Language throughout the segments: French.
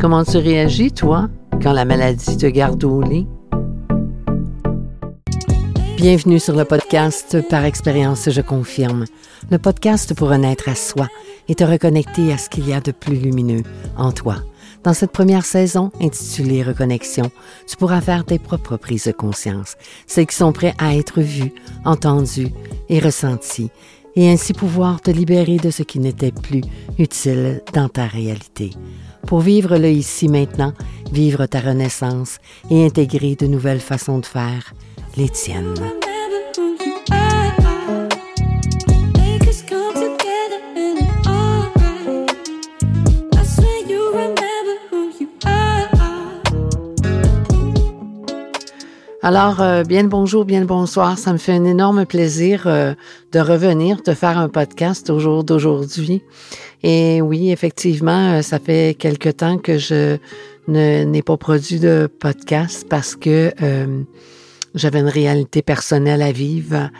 Comment tu réagis, toi, quand la maladie te garde au lit? Bienvenue sur le podcast Par expérience, je confirme. Le podcast pour renaître à soi et te reconnecter à ce qu'il y a de plus lumineux en toi. Dans cette première saison, intitulée Reconnexion, tu pourras faire tes propres prises de conscience, celles qui sont prêtes à être vues, entendues et ressenties, et ainsi pouvoir te libérer de ce qui n'était plus utile dans ta réalité. Pour vivre le ici maintenant, vivre ta renaissance et intégrer de nouvelles façons de faire, les tiennes. Alors, euh, bien le bonjour, bien le bonsoir. Ça me fait un énorme plaisir euh, de revenir, de faire un podcast au jour d'aujourd'hui. Et oui, effectivement, euh, ça fait quelque temps que je n'ai pas produit de podcast parce que j'avais une réalité personnelle à vivre.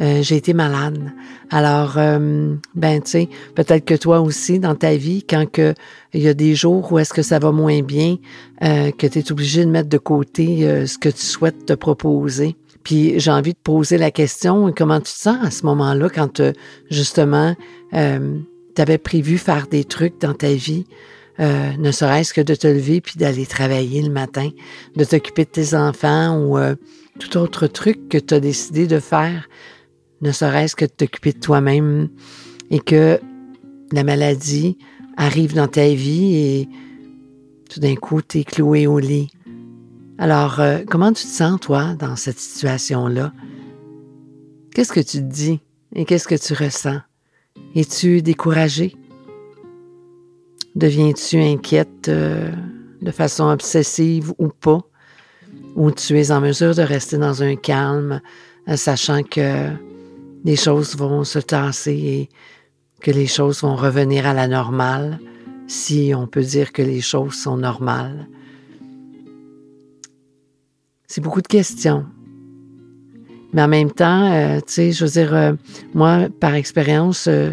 Euh, j'ai été malade. Alors, euh, ben, tu sais, peut-être que toi aussi, dans ta vie, quand que il y a des jours où est-ce que ça va moins bien, euh, que tu es obligé de mettre de côté ce que tu souhaites te proposer. Puis j'ai envie de poser la question, comment tu te sens à ce moment-là quand justement tu avais prévu faire des trucs dans ta vie, ne serait-ce que de te lever puis d'aller travailler le matin, de t'occuper de tes enfants ou tout autre truc que tu as décidé de faire ne serait-ce que de t'occuper de toi-même et que la maladie arrive dans ta vie et tout d'un coup, tu cloué au lit. Alors, euh, comment tu te sens, toi, dans cette situation-là? Qu'est-ce que tu te dis et qu'est-ce que tu ressens? Es-tu découragé? Deviens-tu inquiète euh, de façon obsessive ou pas? Ou tu es en mesure de rester dans un calme, euh, sachant que les choses vont se tasser et que les choses vont revenir à la normale, si on peut dire que les choses sont normales. C'est beaucoup de questions. Mais en même temps, euh, tu sais, je veux dire, euh, moi, par expérience, euh,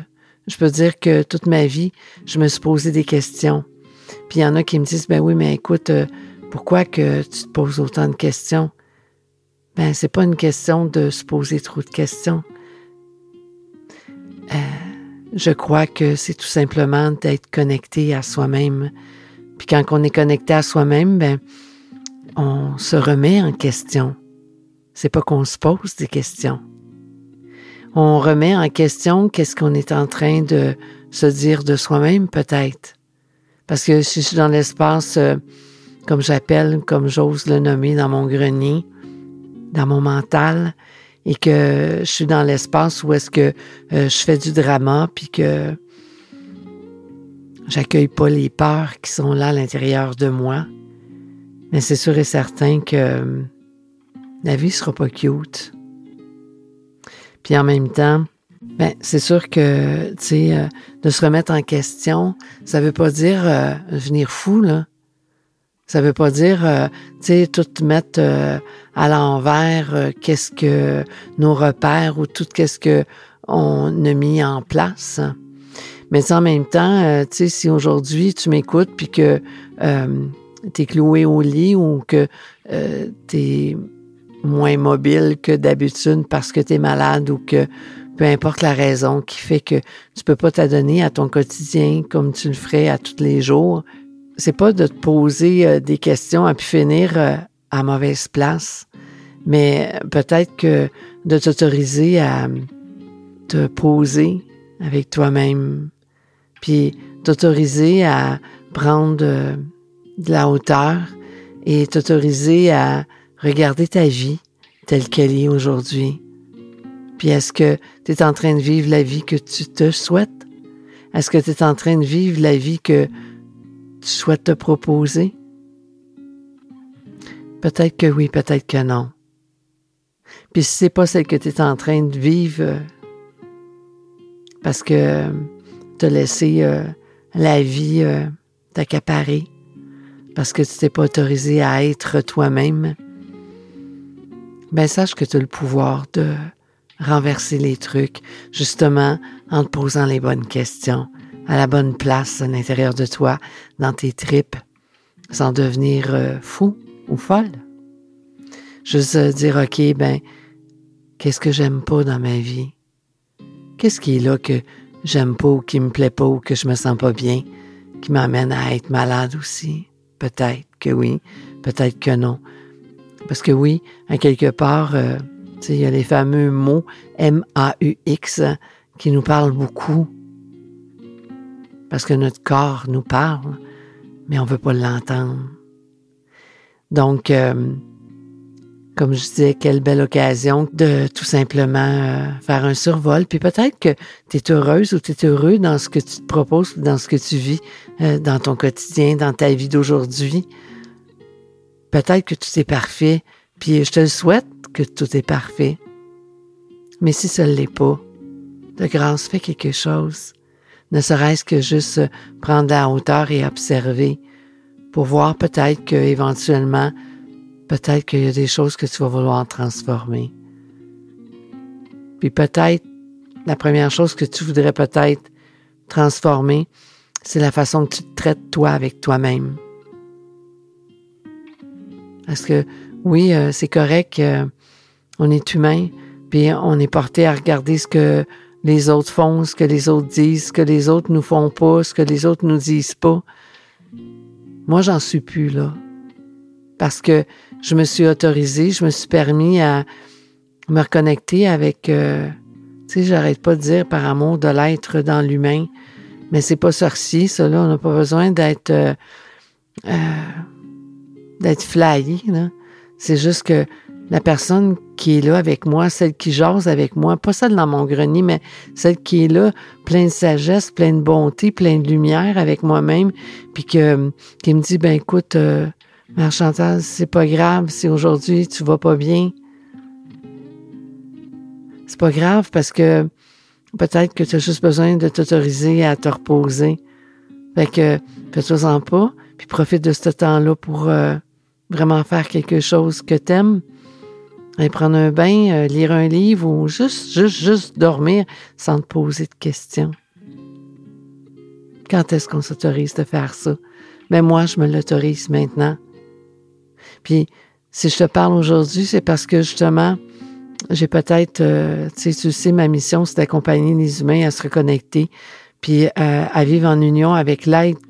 je peux dire que toute ma vie, je me suis posé des questions. Puis il y en a qui me disent, ben oui, mais écoute, pourquoi que tu te poses autant de questions? Ben, c'est pas une question de se poser trop de questions. Je crois que c'est tout simplement d'être connecté à soi-même. Puis quand on est connecté à soi-même, ben, on se remet en question. C'est pas qu'on se pose des questions. On remet en question qu'est-ce qu'on est en train de se dire de soi-même, peut-être. Parce que si je suis dans l'espace, euh, comme j'appelle, comme j'ose le nommer dans mon grenier, dans mon mental, et que je suis dans l'espace où est-ce que euh, je fais du drama, puis que j'accueille pas les peurs qui sont là à l'intérieur de moi. Mais c'est sûr et certain que euh, la vie sera pas cute. Puis en même temps, ben, c'est sûr que, tu sais, euh, de se remettre en question, ça veut pas dire venir fou, là. Ça veut pas dire, euh, tu sais, tout mettre euh, à l'envers euh, qu'est-ce que nos repères ou tout qu'est-ce que on a mis en place. Mais en même temps, tu sais, si aujourd'hui tu m'écoutes puis que tu es cloué au lit ou que tu es moins mobile que d'habitude parce que tu es malade ou que peu importe la raison qui fait que tu peux pas t'adonner à ton quotidien comme tu le ferais à tous les jours, c'est pas de te poser euh, des questions à pu finir euh, à mauvaise place, mais peut-être que de t'autoriser à te poser avec toi-même, puis t'autoriser à prendre euh, de la hauteur et t'autoriser à regarder ta vie telle qu'elle est aujourd'hui. Puis est-ce que tu es en train de vivre la vie que tu te souhaites? Est-ce que tu es en train de vivre la vie que tu souhaites te proposer? Peut-être que oui, peut-être que non. Puis si c'est pas celle que tu es en train de vivre, euh, parce que tu as laissé euh, la vie euh, t'accaparer, parce que tu t'es pas autorisé à être toi-même, ben sache que tu as le pouvoir de renverser les trucs, justement en te posant les bonnes questions, à la bonne place à l'intérieur de toi, dans tes tripes, sans devenir euh, fou ou folle. Juste dire, OK, ben, qu'est-ce que j'aime pas dans ma vie? Qu'est-ce qui est là que j'aime pas ou qui me plaît pas ou que je me sens pas bien, qui m'amène à être malade aussi? Peut-être que oui, peut-être que non. Parce que oui, à quelque part, euh, il y a les fameux mots M-A-U-X qui nous parlent beaucoup. Parce que notre corps nous parle, mais on ne veut pas l'entendre. Donc, euh, comme je disais, quelle belle occasion de tout simplement euh, faire un survol. Puis peut-être que tu es heureuse ou tu es heureux dans ce que tu te proposes, dans ce que tu vis euh, dans ton quotidien, dans ta vie d'aujourd'hui. Peut-être que tout est parfait, puis je te le souhaite que tout est parfait. Mais si ce ne l'est pas, de grâce, fais quelque chose. Ne serait-ce que juste prendre la hauteur et observer pour voir peut-être que éventuellement peut-être qu'il y a des choses que tu vas vouloir transformer. Puis peut-être, la première chose que tu voudrais peut-être transformer, c'est la façon que tu te traites toi avec toi-même. Parce que oui, euh, c'est correct, on est humain, puis on est porté à regarder ce que les autres font, ce que les autres disent, ce que les autres nous font pas, ce que les autres nous disent pas. Moi, j'en suis plus là parce que je me suis autorisée, je me suis permis à me reconnecter avec, euh, tu sais, j'arrête pas de dire par amour de l'être dans l'humain, mais c'est pas sorcier, ça là, on n'a pas besoin d'être euh, euh, d'être flyé. C'est juste que la personne qui est là avec moi, celle qui jase avec moi, pas celle dans mon grenier, mais celle qui est là, pleine de sagesse, pleine de bonté, pleine de lumière avec moi-même, puis que, qui me dit, ben écoute, Mère Chantal, c'est pas grave si aujourd'hui tu vas pas bien. C'est pas grave parce que peut-être que tu as juste besoin de t'autoriser à te reposer. Fait que fais-toi-en pas, puis profite de ce temps-là pour euh, vraiment faire quelque chose que t'aimes. Aller prendre un bain, euh, lire un livre ou juste, juste, juste dormir sans te poser de questions. Quand est-ce qu'on s'autorise de faire ça? Mais moi, je me l'autorise maintenant. Puis si je te parle aujourd'hui, c'est parce que justement, j'ai peut-être, euh, tu sais, ma mission, c'est d'accompagner les humains à se reconnecter, puis euh, à vivre en union avec l'être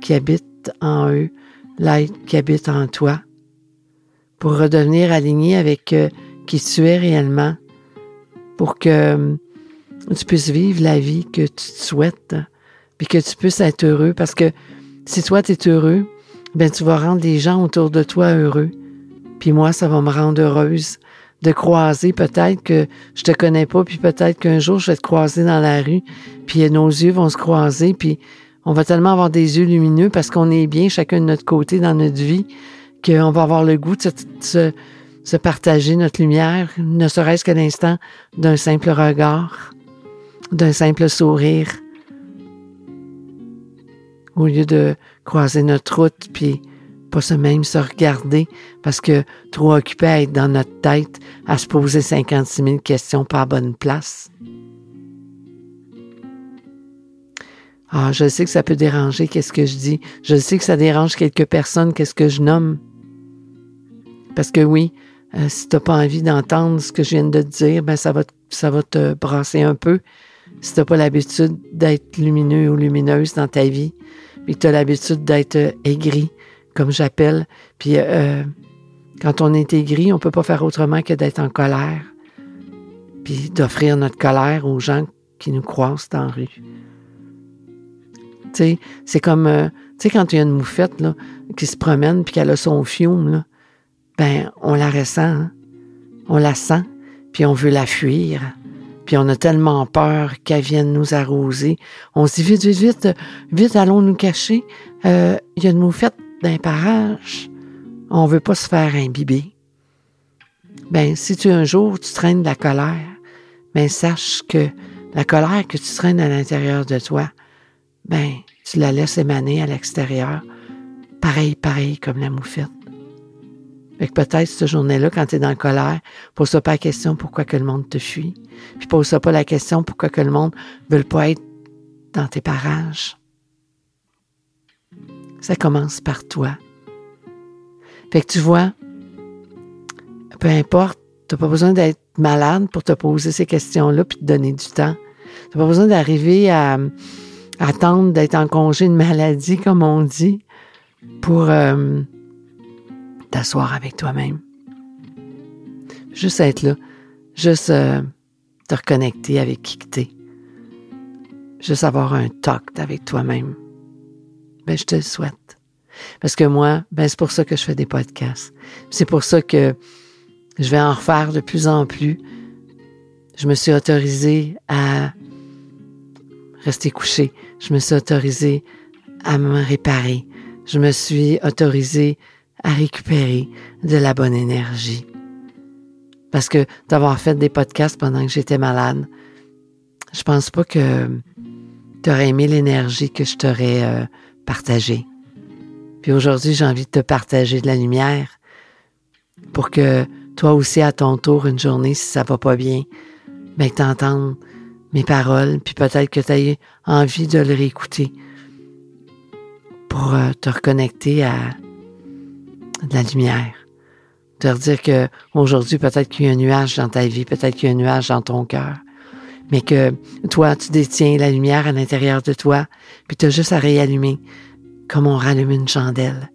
qui habite en eux, l'être qui habite en toi, pour redevenir aligné avec euh, qui tu es réellement, pour que tu puisses vivre la vie que tu souhaites, puis que tu puisses être heureux, parce que si toi, tu es heureux, ben tu vas rendre les gens autour de toi heureux. Puis moi, ça va me rendre heureuse de croiser peut-être que je te connais pas, puis peut-être qu'un jour je vais te croiser dans la rue, puis nos yeux vont se croiser, puis on va tellement avoir des yeux lumineux parce qu'on est bien chacun de notre côté dans notre vie qu'on va avoir le goût de se, partager notre lumière, ne serait-ce que l'instant d'un simple regard, d'un simple sourire, au lieu de croiser notre route, puis pas se même se regarder parce que trop occupé à être dans notre tête, à se poser 56 000 questions pas à bonne place. Ah, je sais que ça peut déranger, qu'est-ce que je dis. Je sais que ça dérange quelques personnes, qu'est-ce que je nomme. Parce que oui, euh, si tu n'as pas envie d'entendre ce que je viens de te dire, ben ça va, ça va te brasser un peu. Si tu n'as pas l'habitude d'être lumineux ou lumineuse dans ta vie, puis tu as l'habitude d'être euh, aigri, comme j'appelle. Puis euh, quand on est aigri, on peut pas faire autrement que d'être en colère, puis d'offrir notre colère aux gens qui nous croisent la rue. Tu sais, c'est comme, tu sais, quand il y a une moufette là, qui se promène puis qu'elle a son fiume, là, ben, on la ressent, hein. on la sent, puis on veut la fuir puis on a tellement peur qu'elle vienne nous arroser. On se dit vite, vite, vite, vite, allons nous cacher. Euh, il y a une moufette d'un parage. On veut pas se faire imbiber. Ben, si tu un jour tu traînes de la colère, ben sache que la colère que tu traînes à l'intérieur de toi, ben tu la laisses émaner à l'extérieur, pareil, pareil comme la moufette. Fait que peut-être cette journée-là, quand tu es dans la colère, pose-toi pas la question pourquoi que le monde te fuit. Puis pose-toi pas la question pourquoi que le monde ne veut pas être dans tes parages. Ça commence par toi. Fait que tu vois, peu importe, tu n'as pas besoin d'être malade pour te poser ces questions-là puis te donner du temps. Tu n'as pas besoin d'arriver à, attendre d'être en congé de maladie, comme on dit, pour euh, t'asseoir avec toi-même. Juste être là. Juste euh, te reconnecter avec qui tu es. Juste avoir un talk avec toi-même. Ben, je te le souhaite. Parce que moi, ben, c'est pour ça que je fais des podcasts. C'est pour ça que je vais en refaire de plus en plus. Je me suis autorisée à rester couché. Je me suis autorisée à me réparer. Je me suis autorisée à récupérer de la bonne énergie. Parce que d'avoir fait des podcasts pendant que j'étais malade, je pense pas que tu aurais aimé l'énergie que je t'aurais euh, partagée. Puis aujourd'hui, j'ai envie de te partager de la lumière pour que toi aussi, à ton tour, une journée, si ça va pas bien, ben, que t'entendes mes paroles, puis peut-être que tu as envie de le réécouter pour euh, te reconnecter à de la lumière. Te redire que aujourd'hui, peut-être qu'il y a un nuage dans ta vie, peut-être qu'il y a un nuage dans ton cœur, mais que toi, tu détiens la lumière à l'intérieur de toi, puis tu as juste à réallumer comme on rallume une chandelle.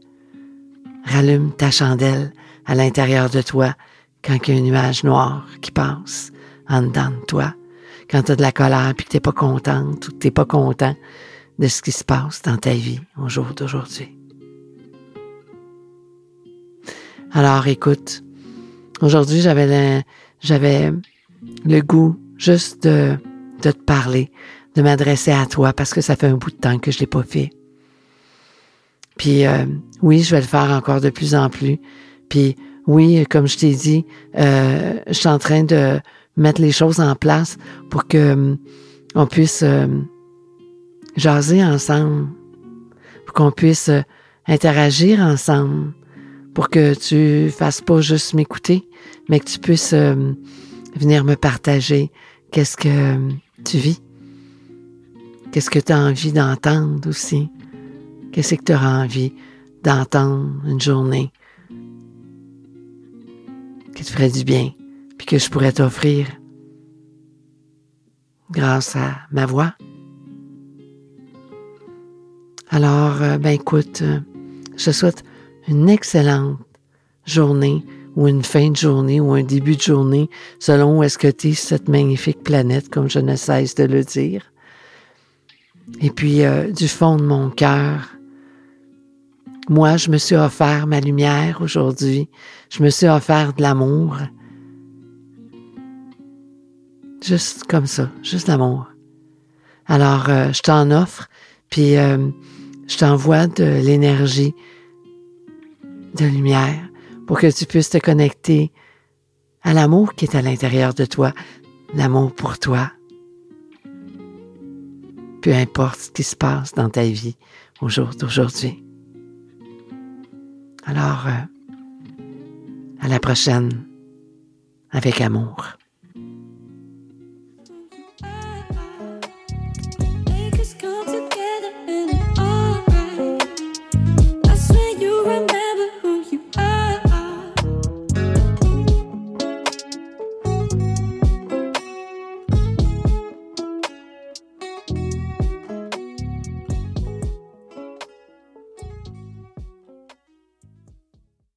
Rallume ta chandelle à l'intérieur de toi quand il y a un nuage noir qui passe en dedans de toi. Quand tu as de la colère puis que tu n'es pas contente ou que tu n'es pas content de ce qui se passe dans ta vie au jour d'aujourd'hui. Alors écoute, aujourd'hui j'avais j'avais le goût juste de, de te parler, de m'adresser à toi parce que ça fait un bout de temps que je l'ai pas fait. Puis euh, oui, je vais le faire encore de plus en plus. Puis oui, comme je t'ai dit, euh, je suis en train de mettre les choses en place pour que euh, on puisse jaser ensemble, pour qu'on puisse interagir ensemble, pour que tu fasses pas juste m'écouter, mais que tu puisses venir me partager qu'est-ce que tu vis, qu'est-ce que tu as envie d'entendre aussi? Qu'est-ce que tu auras envie d'entendre une journée? Qui te ferait du bien, puis que je pourrais t'offrir grâce à ma voix? Alors, euh, ben écoute, euh, je te souhaite une excellente journée ou une fin de journée ou un début de journée, selon où est-ce que tu es cette magnifique planète, comme je ne cesse de le dire. Et puis, euh, du fond de mon cœur, moi, je me suis offert ma lumière aujourd'hui. Je me suis offert de l'amour. Juste comme ça, juste l'amour. Alors, euh, je t'en offre, puis euh, je t'envoie de l'énergie, de lumière, pour que tu puisses te connecter à l'amour qui est à l'intérieur de toi, l'amour pour toi. Peu importe ce qui se passe dans ta vie au jour d'aujourd'hui. Alors, euh, à la prochaine, avec amour.